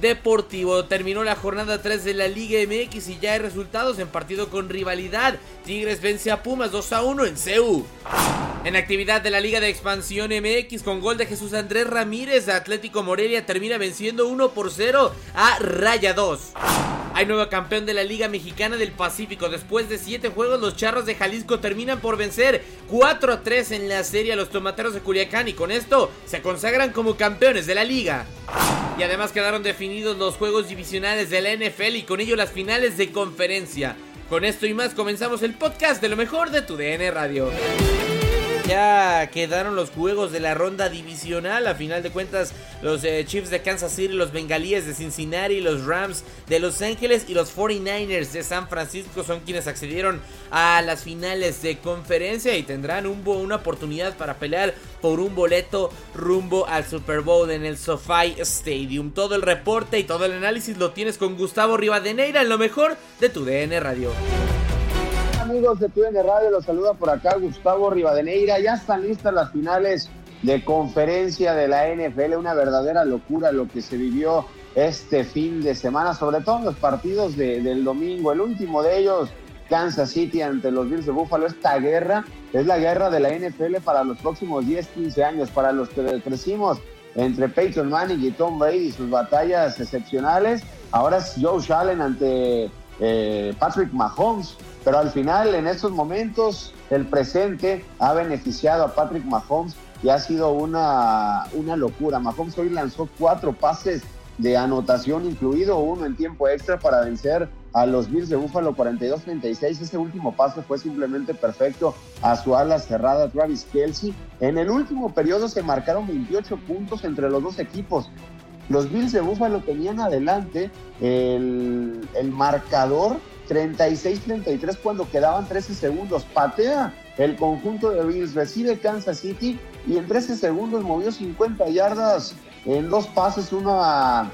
deportivo. Terminó la jornada 3 de la Liga MX y ya hay resultados en partido con rivalidad. Tigres vence a Pumas 2 a 1 en CEU. En actividad de la Liga de Expansión MX con gol de Jesús Andrés Ramírez, Atlético Morelia termina venciendo 1 por 0 a Raya 2. Hay nuevo campeón de la Liga Mexicana del Pacífico. Después de 7 juegos, los Charros de Jalisco terminan por vencer 4 a 3 en la serie a los Tomateros de Culiacán y con esto se consagran como campeones de la liga. Y además quedaron definidos los juegos divisionales de la NFL y con ello las finales de conferencia. Con esto y más comenzamos el podcast de lo mejor de tu DN Radio. Ya quedaron los juegos de la ronda divisional. A final de cuentas, los eh, Chiefs de Kansas City, los Bengalíes de Cincinnati, los Rams de Los Ángeles y los 49ers de San Francisco son quienes accedieron a las finales de conferencia y tendrán un una oportunidad para pelear por un boleto rumbo al Super Bowl en el SoFi Stadium. Todo el reporte y todo el análisis lo tienes con Gustavo Rivadeneira en lo mejor de tu DN Radio. Amigos de TUDN Radio, los saluda por acá Gustavo Rivadeneira. Ya están listas las finales de conferencia de la NFL. Una verdadera locura lo que se vivió este fin de semana, sobre todo en los partidos de- del domingo. El último de ellos, Kansas City ante los Bills de Buffalo. Esta guerra es la guerra de la NFL para los próximos 10, 15 años, para los que crecimos entre Peyton Manning y Tom Brady, sus batallas excepcionales. Ahora es Joe Allen ante eh, Patrick Mahomes, pero al final en estos momentos el presente ha beneficiado a Patrick Mahomes y ha sido una, una locura. Mahomes hoy lanzó cuatro pases de anotación, incluido uno en tiempo extra para vencer a los Bills de Buffalo 42-36. Ese último pase fue simplemente perfecto a su ala cerrada Travis Kelsey. En el último periodo se marcaron 28 puntos entre los dos equipos. Los Bills de Buffalo tenían adelante el, el marcador 36-33 cuando quedaban 13 segundos. Patea el conjunto de Bills, recibe Kansas City y en 13 segundos movió 50 yardas en dos pases, uno a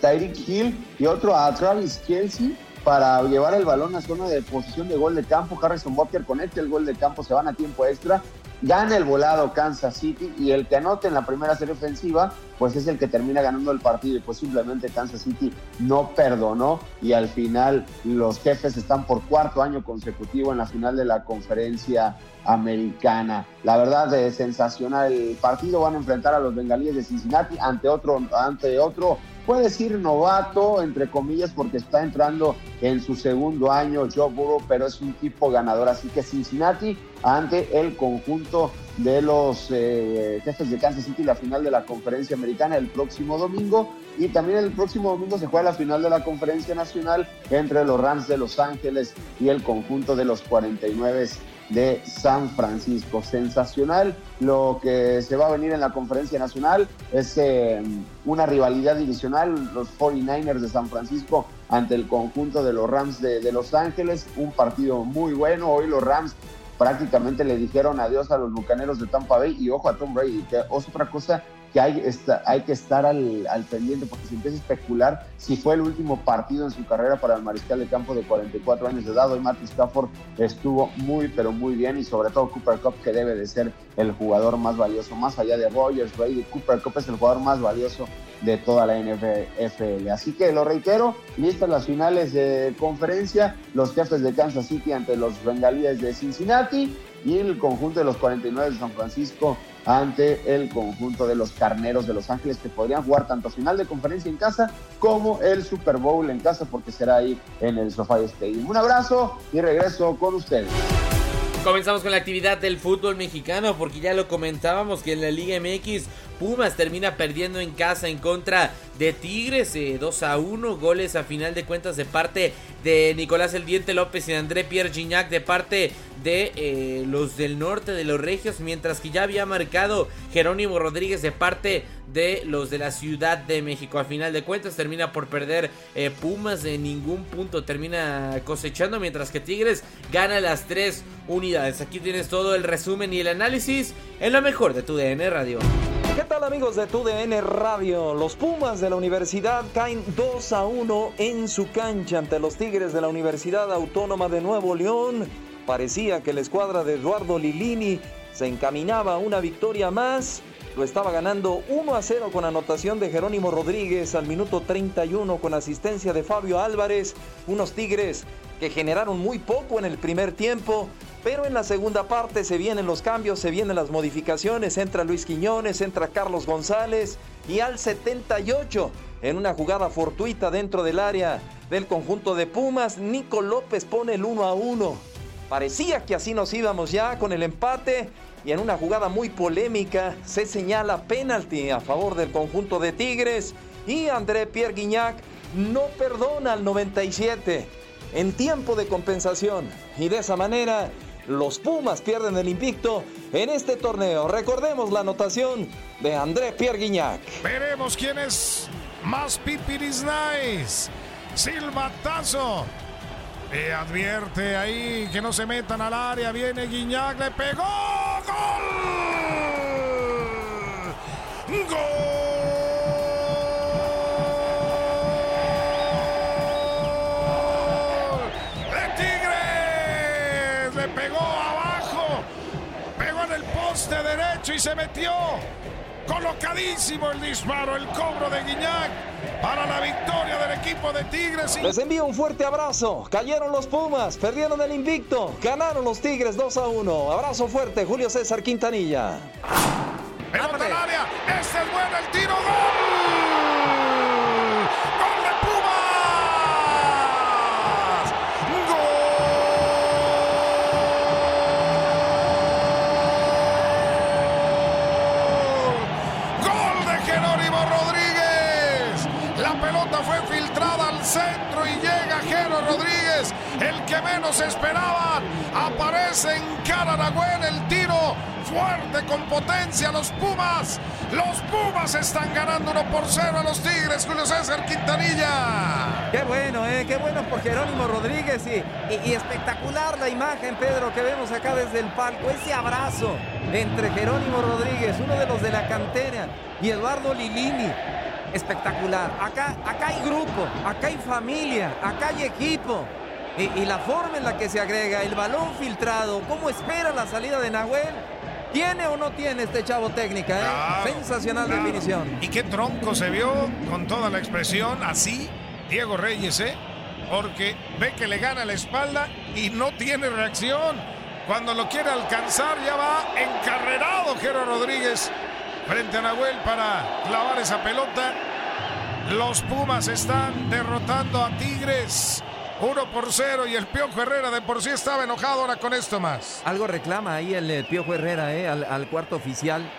Tyreek Hill y otro a Travis Kelsey para llevar el balón a zona de posición de gol de campo. Harrison Butker conecta el gol de campo, se van a tiempo extra gana el volado Kansas City y el que anote en la primera serie ofensiva, pues es el que termina ganando el partido y pues simplemente Kansas City no perdonó y al final los jefes están por cuarto año consecutivo en la final de la conferencia americana. La verdad es sensacional el partido, van a enfrentar a los bengalíes de Cincinnati ante otro, ante otro puede decir novato, entre comillas, porque está entrando en su segundo año Joe Burrow, pero es un tipo ganador. Así que Cincinnati ante el conjunto de los eh, de Kansas City, la final de la conferencia americana el próximo domingo. Y también el próximo domingo se juega la final de la conferencia nacional entre los Rams de Los Ángeles y el conjunto de los 49 de San Francisco. Sensacional lo que se va a venir en la conferencia nacional. Es eh, una rivalidad divisional, los 49ers de San Francisco ante el conjunto de los Rams de, Los Ángeles. Un partido muy bueno. Hoy los Rams prácticamente le dijeron adiós a los bucaneros de Tampa Bay y ojo a Tom Brady, que otra cosa que hay, hay que estar al, al, pendiente porque se empieza a especular si fue el último partido en su carrera para el mariscal de campo de 44 años de edad. Hoy Matthew Stafford estuvo muy, pero muy bien y sobre todo Cooper Cup que debe de ser el jugador más valioso, más allá de Rogers, Brady, Cooper Cup es el jugador más valioso de toda la NFL. Así que lo reitero, listas las finales de conferencia, los jefes de Kansas City ante los bengalíes de Cincinnati y el conjunto de los 49 de San Francisco ante el conjunto de los Carneros de Los Ángeles que podrían jugar tanto final de conferencia en casa como el Super Bowl en casa porque será ahí en el SoFi Stadium. Un abrazo y regreso con ustedes. Comenzamos con la actividad del fútbol mexicano porque ya lo comentábamos que en la Liga MX Pumas termina perdiendo en casa en contra de Tigres 2 eh, a 1 goles a final de cuentas de parte de Nicolás El Diente López y André Pierre Gignac de parte de eh, los del norte de los Regios mientras que ya había marcado Jerónimo Rodríguez de parte de los de la Ciudad de México. A final de cuentas termina por perder eh, Pumas de ningún punto termina cosechando mientras que Tigres gana las tres unidades. Aquí tienes todo el resumen y el análisis en lo mejor de tu DN Radio ¿Qué tal amigos de TUDN Radio? Los Pumas de la Universidad caen 2 a 1 en su cancha ante los Tigres de la Universidad Autónoma de Nuevo León. Parecía que la escuadra de Eduardo Lilini se encaminaba a una victoria más. Lo estaba ganando 1 a 0 con anotación de Jerónimo Rodríguez al minuto 31 con asistencia de Fabio Álvarez. Unos Tigres que generaron muy poco en el primer tiempo pero en la segunda parte se vienen los cambios, se vienen las modificaciones. Entra Luis Quiñones, entra Carlos González. Y al 78, en una jugada fortuita dentro del área del conjunto de Pumas, Nico López pone el 1 a 1. Parecía que así nos íbamos ya con el empate. Y en una jugada muy polémica se señala penalti a favor del conjunto de Tigres. Y André Pierre Guignac no perdona al 97 en tiempo de compensación. Y de esa manera los Pumas pierden el invicto en este torneo. Recordemos la anotación de André Pierre Guignac. Veremos quién es más pipiris nice. Silbatazo. Le advierte ahí que no se metan al área. Viene Guiñac, le pegó. ¡Gol! ¡Gol! De derecho y se metió. Colocadísimo el disparo, el cobro de Guiñac para la victoria del equipo de Tigres. Les envío un fuerte abrazo. Cayeron los Pumas, perdieron el invicto, ganaron los Tigres 2 a 1. Abrazo fuerte, Julio César Quintanilla. Pelota al área, este es bueno el tiro, menos esperaban. Aparece en Cararagüen el tiro fuerte con potencia los Pumas. Los Pumas están ganando 1 por 0 a los Tigres, Julio César Quintanilla. Qué bueno, ¿eh? qué bueno por Jerónimo Rodríguez y, y espectacular la imagen, Pedro, que vemos acá desde el palco. Ese abrazo entre Jerónimo Rodríguez, uno de los de la cantera, y Eduardo Lilini espectacular. Acá, acá hay grupo, acá hay familia, acá hay equipo. Y, la forma en la que se agrega, el balón filtrado, cómo espera la salida de Nahuel. ¿Tiene o no tiene este chavo técnica? Eh? Sensacional definición. Y qué tronco se vio con toda la expresión así, Diego Reyes, ¿eh? Porque ve que le gana la espalda y no tiene reacción. Cuando lo quiere alcanzar ya va encarrerado Jero Rodríguez frente a Nahuel para clavar esa pelota. Los Pumas están derrotando a Tigres. 1 por 0 y el Piojo Herrera de por sí estaba enojado ahora con esto más. Algo reclama ahí el, eh, Piojo Herrera eh, al, cuarto oficial.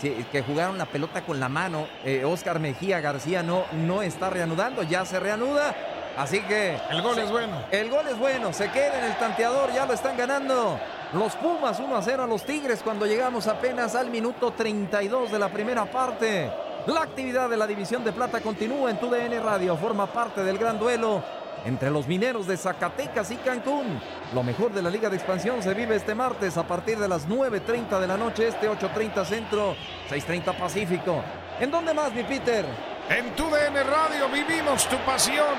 que jugaron la pelota con la mano. Eh, Oscar Mejía García no, no está reanudando, ya se reanuda. Así que. El gol es bueno. El gol es bueno, se queda en el tanteador, ya lo están ganando. Los Pumas 1 a 0 a los Tigres cuando llegamos apenas al minuto 32 de la primera parte. La actividad de la División de Plata continúa en TUDN Radio, forma parte del gran duelo entre los mineros de Zacatecas y Cancún. Lo mejor de la Liga de Expansión se vive este martes a partir de las 9.30 de la noche, este 8.30 Centro, 6.30 Pacífico. ¿En dónde más, mi Peter? En tu DN Radio vivimos tu pasión.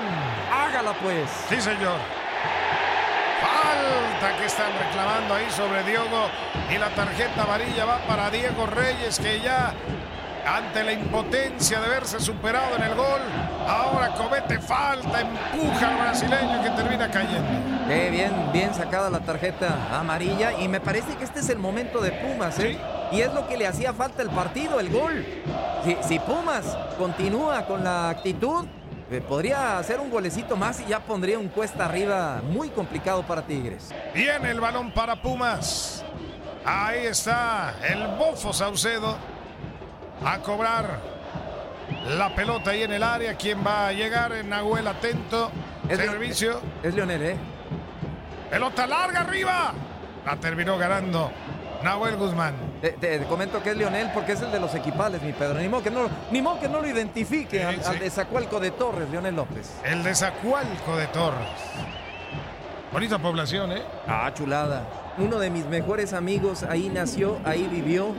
Hágala pues. Sí, señor. Falta que están reclamando ahí sobre Diogo y la tarjeta amarilla va para Diego Reyes que ya ante la impotencia de verse superado en el gol. Ahora comete falta, empuja al brasileño que termina cayendo. Qué bien, bien sacada la tarjeta amarilla y me parece que este es el momento de Pumas, ¿eh? Y es lo que le hacía falta el partido, el gol. Si, Pumas continúa con la actitud, eh, podría hacer un golecito más y ya pondría un cuesta arriba muy complicado para Tigres. Viene el balón para Pumas. Ahí está el bofo Saucedo a cobrar la pelota ahí en el área. ¿Quién va a llegar? Nahuel atento. Es Servicio. Es Leonel, ¿eh? Pelota larga arriba. La terminó ganando Nahuel Guzmán. Te, comento que es Leonel porque es el de los equipales, mi Pedro. Ni modo que no, ni que no lo identifique al, al, de Zacualco de Torres, Leonel López. El de Zacualco de Torres. Bonita población, ¿eh? Ah, chulada. Uno de mis mejores amigos ahí nació, ahí vivió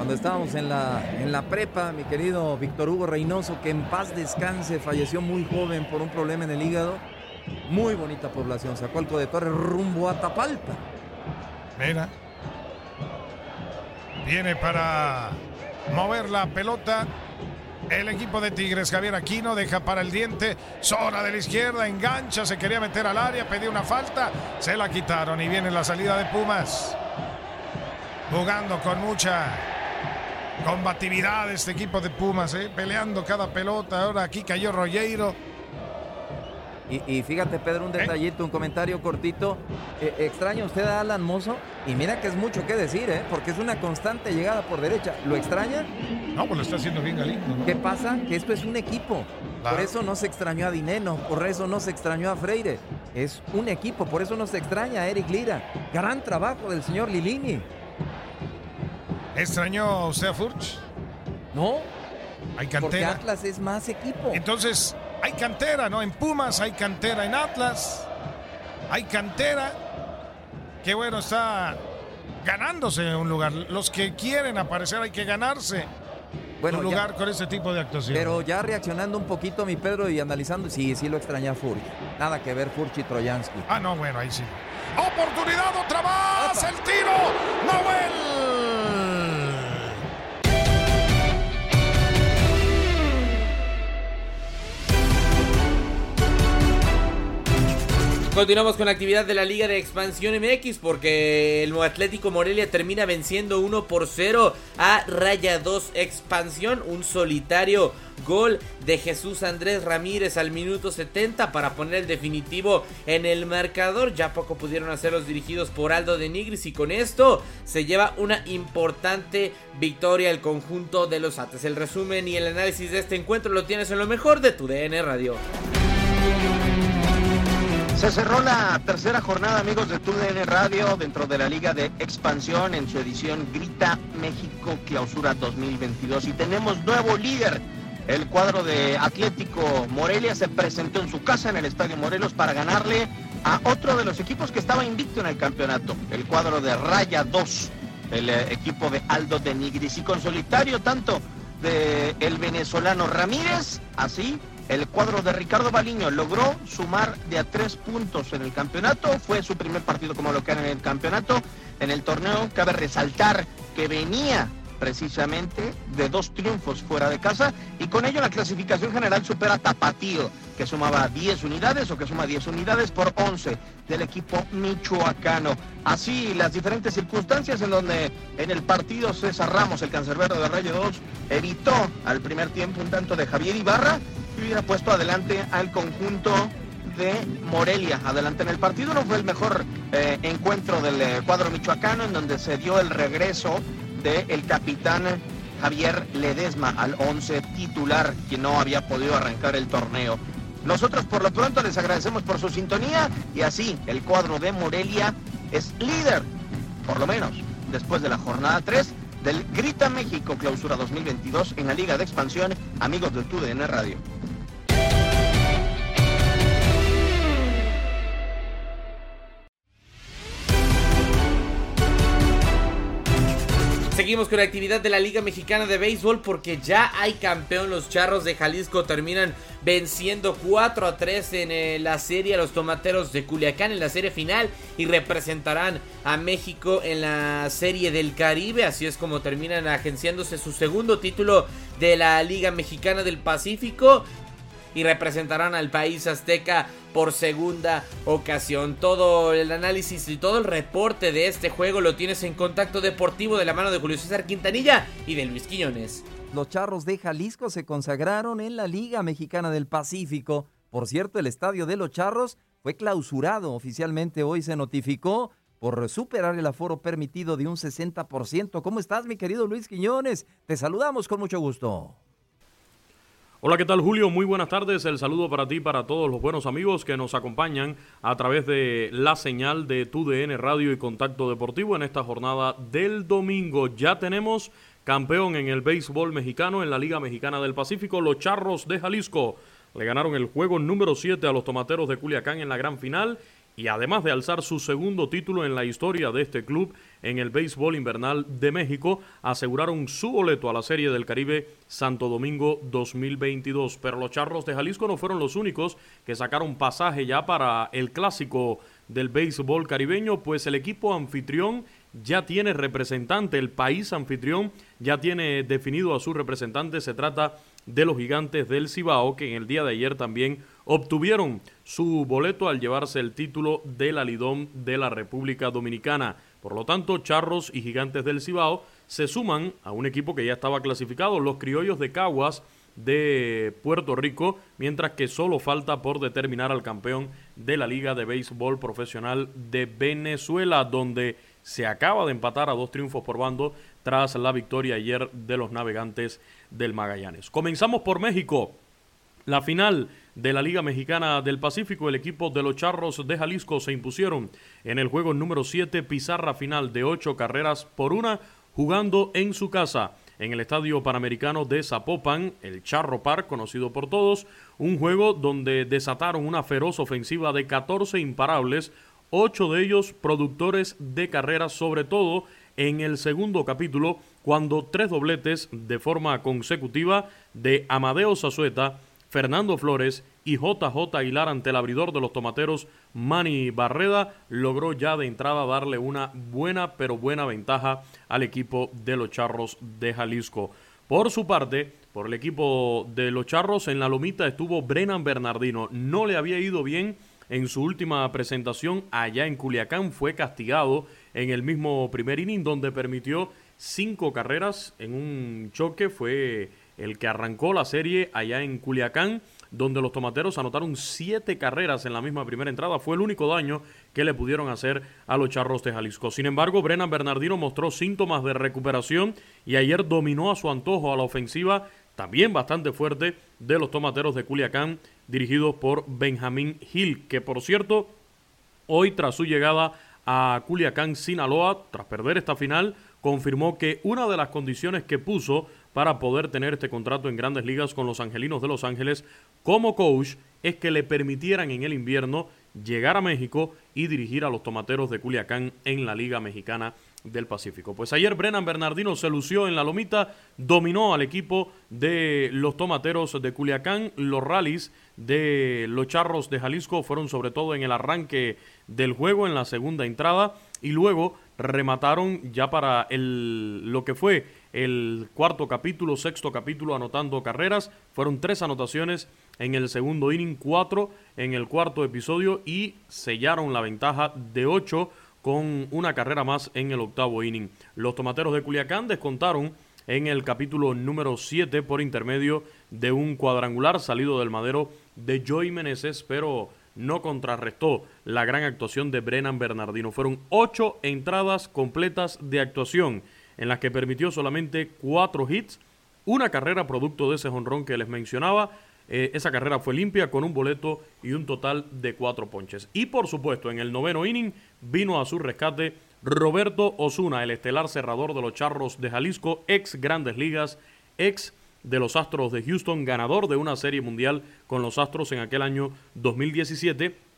cuando estábamos en la, en la prepa, mi querido Víctor Hugo Reynoso, que en paz descanse, falleció muy joven por un problema en el hígado. Muy bonita población, Zacualco de Torres rumbo a Tapalpa. Mira. Viene para mover la pelota. El equipo de Tigres, Javier Aquino, deja para el diente. Zona de la izquierda, engancha, se quería meter al área, pedía una falta. Se la quitaron y viene la salida de Pumas. Jugando con mucha combatividad este equipo de Pumas, ¿eh? peleando cada pelota. Ahora aquí cayó Rollero. Y, fíjate, Pedro, un ¿Eh? detallito, un comentario cortito. Eh, ¿Extraña usted a Alan Mozo? Y mira que es mucho que decir, ¿eh? Porque es una constante llegada por derecha. ¿Lo extraña? No, pues lo está haciendo bien Galindo. ¿Qué pasa? Que esto es un equipo. Por eso no se extrañó a Dineno, por eso no se extrañó a Freire. Es un equipo, por eso no se extraña a Eric Lira. Gran trabajo del señor Lilini. ¿Extrañó usted a Furch? No. Hay cantera. Porque Atlas es más equipo. Entonces, hay cantera, ¿no? En Pumas hay cantera, en Atlas hay cantera. Qué bueno, está ganándose un lugar. Los que quieren aparecer hay que ganarse un lugar con ese tipo de actuación. Pero ya reaccionando un poquito, mi Pedro, y analizando, sí, sí lo extraña Furch. Nada que ver Furch y Troyansky. Ah, no, bueno, ahí sí. Oportunidad otra más. El tiro. Noel. Continuamos con la actividad de la Liga de Expansión MX porque el Atlético Morelia termina venciendo 1 por 0 a Raya 2 Expansión, un solitario gol de Jesús Andrés Ramírez al minuto 70 para poner el definitivo en el marcador. Ya poco pudieron hacer los dirigidos por Aldo de Nigris y con esto se lleva una importante victoria el conjunto de los Ates. El resumen y el análisis de este encuentro lo tienes en lo mejor de tu DN Radio. Se cerró la tercera jornada, amigos de TUDN Radio, dentro de la Liga de Expansión en su edición Grita México Clausura 2022. Y tenemos nuevo líder. El cuadro de Atlético Morelia se presentó en su casa en el Estadio Morelos para ganarle a otro de los equipos que estaba invicto en el campeonato, el cuadro de Raya 2, el eh, equipo de Aldo de Nigris. Y con solitario tanto de el venezolano Ramírez, así el cuadro de Ricardo Baliño logró sumar de a tres puntos en el campeonato. Fue su primer partido como local en el campeonato. En el torneo cabe resaltar que venía precisamente de dos triunfos fuera de casa y con ello la clasificación general supera a Tapatío, que sumaba 10 unidades o que suma 10 unidades por 11 del equipo michoacano. Así las diferentes circunstancias en donde en el partido César Ramos, el cancerbero de Rayo 2, evitó al primer tiempo un tanto de Javier Ibarra hubiera puesto adelante al conjunto de Morelia. Adelante en el partido no fue el mejor eh, encuentro del eh, cuadro michoacano en donde se dio el regreso del capitán Javier Ledesma al 11 titular, quien no había podido arrancar el torneo. Nosotros por lo pronto les agradecemos por su sintonía y así el cuadro de Morelia es líder, por lo menos después de la jornada 3 del Grita México Clausura 2022 en la Liga de Expansión, amigos de TUDN Radio. Seguimos con la actividad de la Liga Mexicana de Béisbol porque ya hay campeón. Los Charros de Jalisco terminan venciendo 4 a 3 en eh, la serie a los Tomateros de Culiacán en la serie final y representarán a México en la serie del Caribe. Así es como terminan agenciándose su segundo título de la Liga Mexicana del Pacífico y representarán al país azteca por segunda ocasión. Todo el análisis y todo el reporte de este juego lo tienes en Contacto Deportivo de la mano de Julio César Quintanilla y de Luis Quiñones. Los Charros de Jalisco se consagraron en la Liga Mexicana del Pacífico. Por cierto, el estadio de los Charros fue clausurado oficialmente. Hoy se notificó por superar el aforo permitido de un 60%. ¿Cómo estás, mi querido Luis Quiñones? Te saludamos con mucho gusto. Hola, ¿qué tal Julio? Muy buenas tardes. El saludo para ti para todos los buenos amigos que nos acompañan a través de la señal de TUDN Radio y Contacto Deportivo en esta jornada del domingo. Ya tenemos campeón en el béisbol mexicano en la Liga Mexicana del Pacífico, los Charros de Jalisco. Le ganaron el juego número 7 a los Tomateros de Culiacán en la gran final y además de alzar su segundo título en la historia de este club en el béisbol invernal de México, aseguraron su boleto a la Serie del Caribe Santo Domingo 2022. Pero los Charros de Jalisco no fueron los únicos que sacaron pasaje ya para el clásico del béisbol caribeño, pues el equipo anfitrión ya tiene representante, el país anfitrión ya tiene definido a su representante, se trata de los gigantes del Cibao, que en el día de ayer también obtuvieron su boleto al llevarse el título de la Lidón de la República Dominicana. Por lo tanto, Charros y Gigantes del Cibao se suman a un equipo que ya estaba clasificado, los Criollos de Caguas de Puerto Rico, mientras que solo falta por determinar al campeón de la Liga de Béisbol Profesional de Venezuela, donde se acaba de empatar a dos triunfos por bando tras la victoria ayer de los navegantes del Magallanes. Comenzamos por México. La final de la Liga Mexicana del Pacífico, el equipo de los Charros de Jalisco se impusieron en el juego número 7, pizarra final de 8 carreras por una, jugando en su casa, en el Estadio Panamericano de Zapopan, el Charro Park, conocido por todos, un juego donde desataron una feroz ofensiva de 14 imparables, 8 de ellos productores de carreras, sobre todo en el segundo capítulo, cuando tres dobletes de forma consecutiva de Amadeo Zazueta, Fernando Flores y JJ Aguilar ante el abridor de los tomateros Manny Barreda logró ya de entrada darle una buena pero buena ventaja al equipo de los Charros de Jalisco. Por su parte, por el equipo de los Charros en la lomita estuvo Brennan Bernardino. No le había ido bien en su última presentación allá en Culiacán. Fue castigado en el mismo primer inning donde permitió cinco carreras en un choque. Fue el que arrancó la serie allá en Culiacán, donde los tomateros anotaron siete carreras en la misma primera entrada. Fue el único daño que le pudieron hacer a los charros de Jalisco. Sin embargo, Brennan Bernardino mostró síntomas de recuperación y ayer dominó a su antojo a la ofensiva, también bastante fuerte, de los tomateros de Culiacán, dirigidos por Benjamín Hill, que por cierto, hoy tras su llegada a Culiacán, Sinaloa, tras perder esta final, confirmó que una de las condiciones que puso para poder tener este contrato en grandes ligas con los Angelinos de Los Ángeles como coach es que le permitieran en el invierno llegar a México y dirigir a los Tomateros de Culiacán en la Liga Mexicana del Pacífico. Pues ayer Brennan Bernardino se lució en la lomita, dominó al equipo de los tomateros de Culiacán. Los rallies de los charros de Jalisco fueron sobre todo en el arranque del juego, en la segunda entrada, y luego remataron ya para el, lo que fue el cuarto capítulo, sexto capítulo, anotando carreras. Fueron tres anotaciones en el segundo inning, cuatro en el cuarto episodio y sellaron la ventaja de ocho con una carrera más en el octavo inning. Los tomateros de Culiacán descontaron en el capítulo número 7 por intermedio de un cuadrangular salido del madero de Joey Meneses, pero no contrarrestó la gran actuación de Brennan Bernardino. Fueron ocho entradas completas de actuación en las que permitió solamente cuatro hits, una carrera producto de ese jonrón que les mencionaba. Eh, esa carrera fue limpia con un boleto y un total de cuatro ponches. Y por supuesto, en el noveno inning vino a su rescate Roberto Osuna, el estelar cerrador de los Charros de Jalisco, ex Grandes Ligas, ex de los Astros de Houston, ganador de una serie mundial con los Astros en aquel año 2017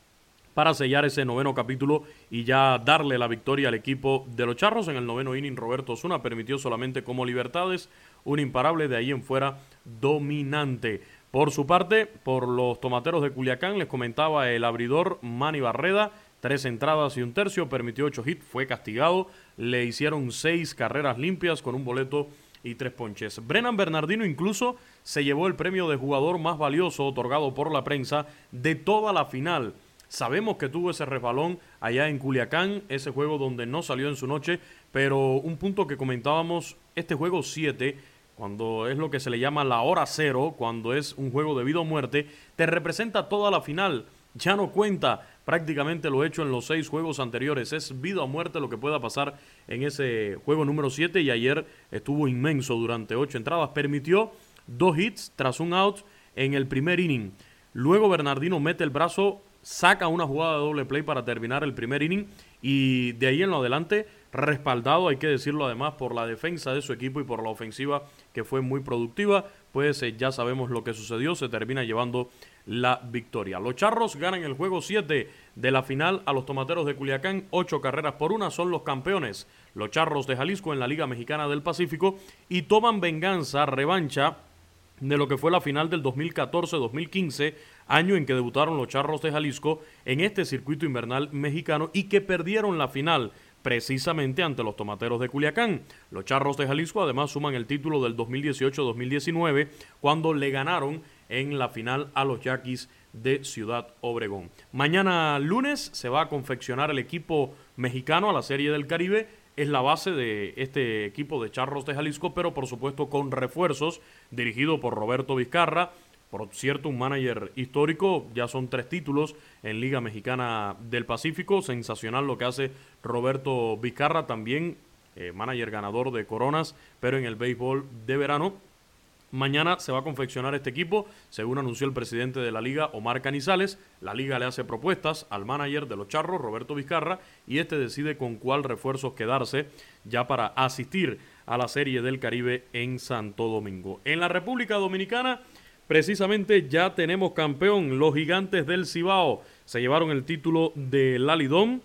para sellar ese noveno capítulo y ya darle la victoria al equipo de los Charros. En el noveno inning, Roberto Osuna permitió solamente como libertades un imparable de ahí en fuera dominante. Por su parte, por los tomateros de Culiacán, les comentaba el abridor Manny Barreda, tres entradas y un tercio, permitió ocho hits, fue castigado, le hicieron seis carreras limpias con un boleto y tres ponches. Brennan Bernardino incluso se llevó el premio de jugador más valioso otorgado por la prensa de toda la final. Sabemos que tuvo ese resbalón allá en Culiacán, ese juego donde no salió en su noche, pero un punto que comentábamos, este juego 7, cuando es lo que se le llama la hora cero, cuando es un juego de vida o muerte, te representa toda la final. Ya no cuenta prácticamente lo hecho en los seis juegos anteriores. Es vida o muerte lo que pueda pasar en ese juego número 7 y ayer estuvo inmenso durante ocho entradas. Permitió dos hits tras un out en el primer inning. Luego Bernardino mete el brazo saca una jugada de doble play para terminar el primer inning y de ahí en lo adelante respaldado, hay que decirlo además, por la defensa de su equipo y por la ofensiva que fue muy productiva, pues eh, ya sabemos lo que sucedió, se termina llevando la victoria. Los Charros ganan el juego 7 de la final a los Tomateros de Culiacán, 8 carreras por una, son los campeones. Los Charros de Jalisco en la Liga Mexicana del Pacífico y toman venganza, revancha de lo que fue la final del 2014-2015 año en que debutaron los Charros de Jalisco en este circuito invernal mexicano y que perdieron la final precisamente ante los Tomateros de Culiacán. Los Charros de Jalisco además suman el título del 2018-2019 cuando le ganaron en la final a los Yaquis de Ciudad Obregón. Mañana lunes se va a confeccionar el equipo mexicano a la Serie del Caribe. Es la base de este equipo de Charros de Jalisco, pero por supuesto con refuerzos dirigido por Roberto Vizcarra, por cierto, un manager histórico, ya son tres títulos en Liga Mexicana del Pacífico. Sensacional lo que hace Roberto Vizcarra, también eh, manager ganador de coronas, pero en el béisbol de verano. Mañana se va a confeccionar este equipo, según anunció el presidente de la liga, Omar Canizales. La liga le hace propuestas al manager de los Charros, Roberto Vizcarra, y este decide con cuál refuerzos quedarse ya para asistir a la Serie del Caribe en Santo Domingo. En la República Dominicana Precisamente ya tenemos campeón, los gigantes del Cibao. Se llevaron el título de Lalidón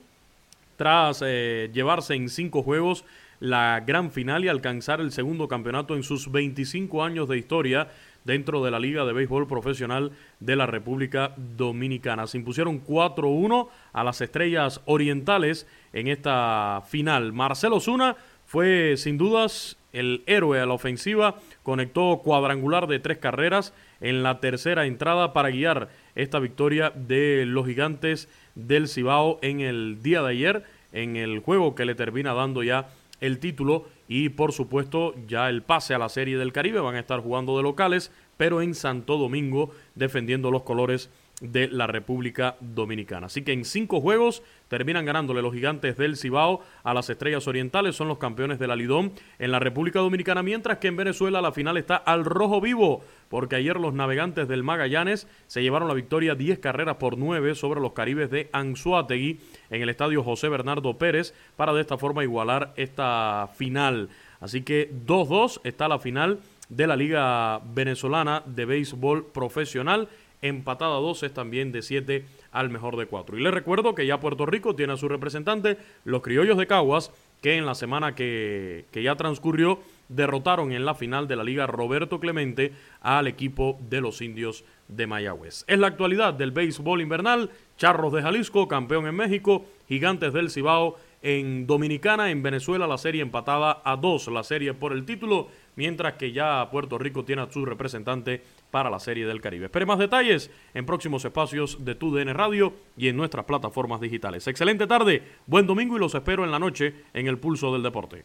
tras eh, llevarse en cinco juegos la gran final y alcanzar el segundo campeonato en sus 25 años de historia dentro de la Liga de Béisbol Profesional de la República Dominicana. Se impusieron 4-1 a las Estrellas Orientales en esta final. Marcelo Zuna fue sin dudas el héroe a la ofensiva, conectó cuadrangular de tres carreras en la tercera entrada para guiar esta victoria de los gigantes del Cibao en el día de ayer, en el juego que le termina dando ya el título y por supuesto ya el pase a la Serie del Caribe. Van a estar jugando de locales, pero en Santo Domingo defendiendo los colores de la República Dominicana. Así que en cinco juegos terminan ganándole los gigantes del Cibao a las Estrellas Orientales, son los campeones de la Lidón en la República Dominicana, mientras que en Venezuela la final está al rojo vivo, porque ayer los navegantes del Magallanes se llevaron la victoria 10 carreras por 9 sobre los caribes de Anzuategui en el estadio José Bernardo Pérez para de esta forma igualar esta final. Así que 2-2 está la final de la Liga Venezolana de Béisbol Profesional empatada a 2 es también de 7 al mejor de 4. Y les recuerdo que ya Puerto Rico tiene a su representante, los criollos de Caguas, que en la semana que, que ya transcurrió derrotaron en la final de la Liga Roberto Clemente al equipo de los indios de Mayagüez. Es la actualidad del béisbol invernal, Charros de Jalisco, campeón en México, Gigantes del Cibao en Dominicana, en Venezuela la serie empatada a dos, la serie por el título, mientras que ya Puerto Rico tiene a su representante para la serie del Caribe. Espere más detalles en próximos espacios de TUDN Radio y en nuestras plataformas digitales. Excelente tarde, buen domingo y los espero en la noche en el Pulso del Deporte.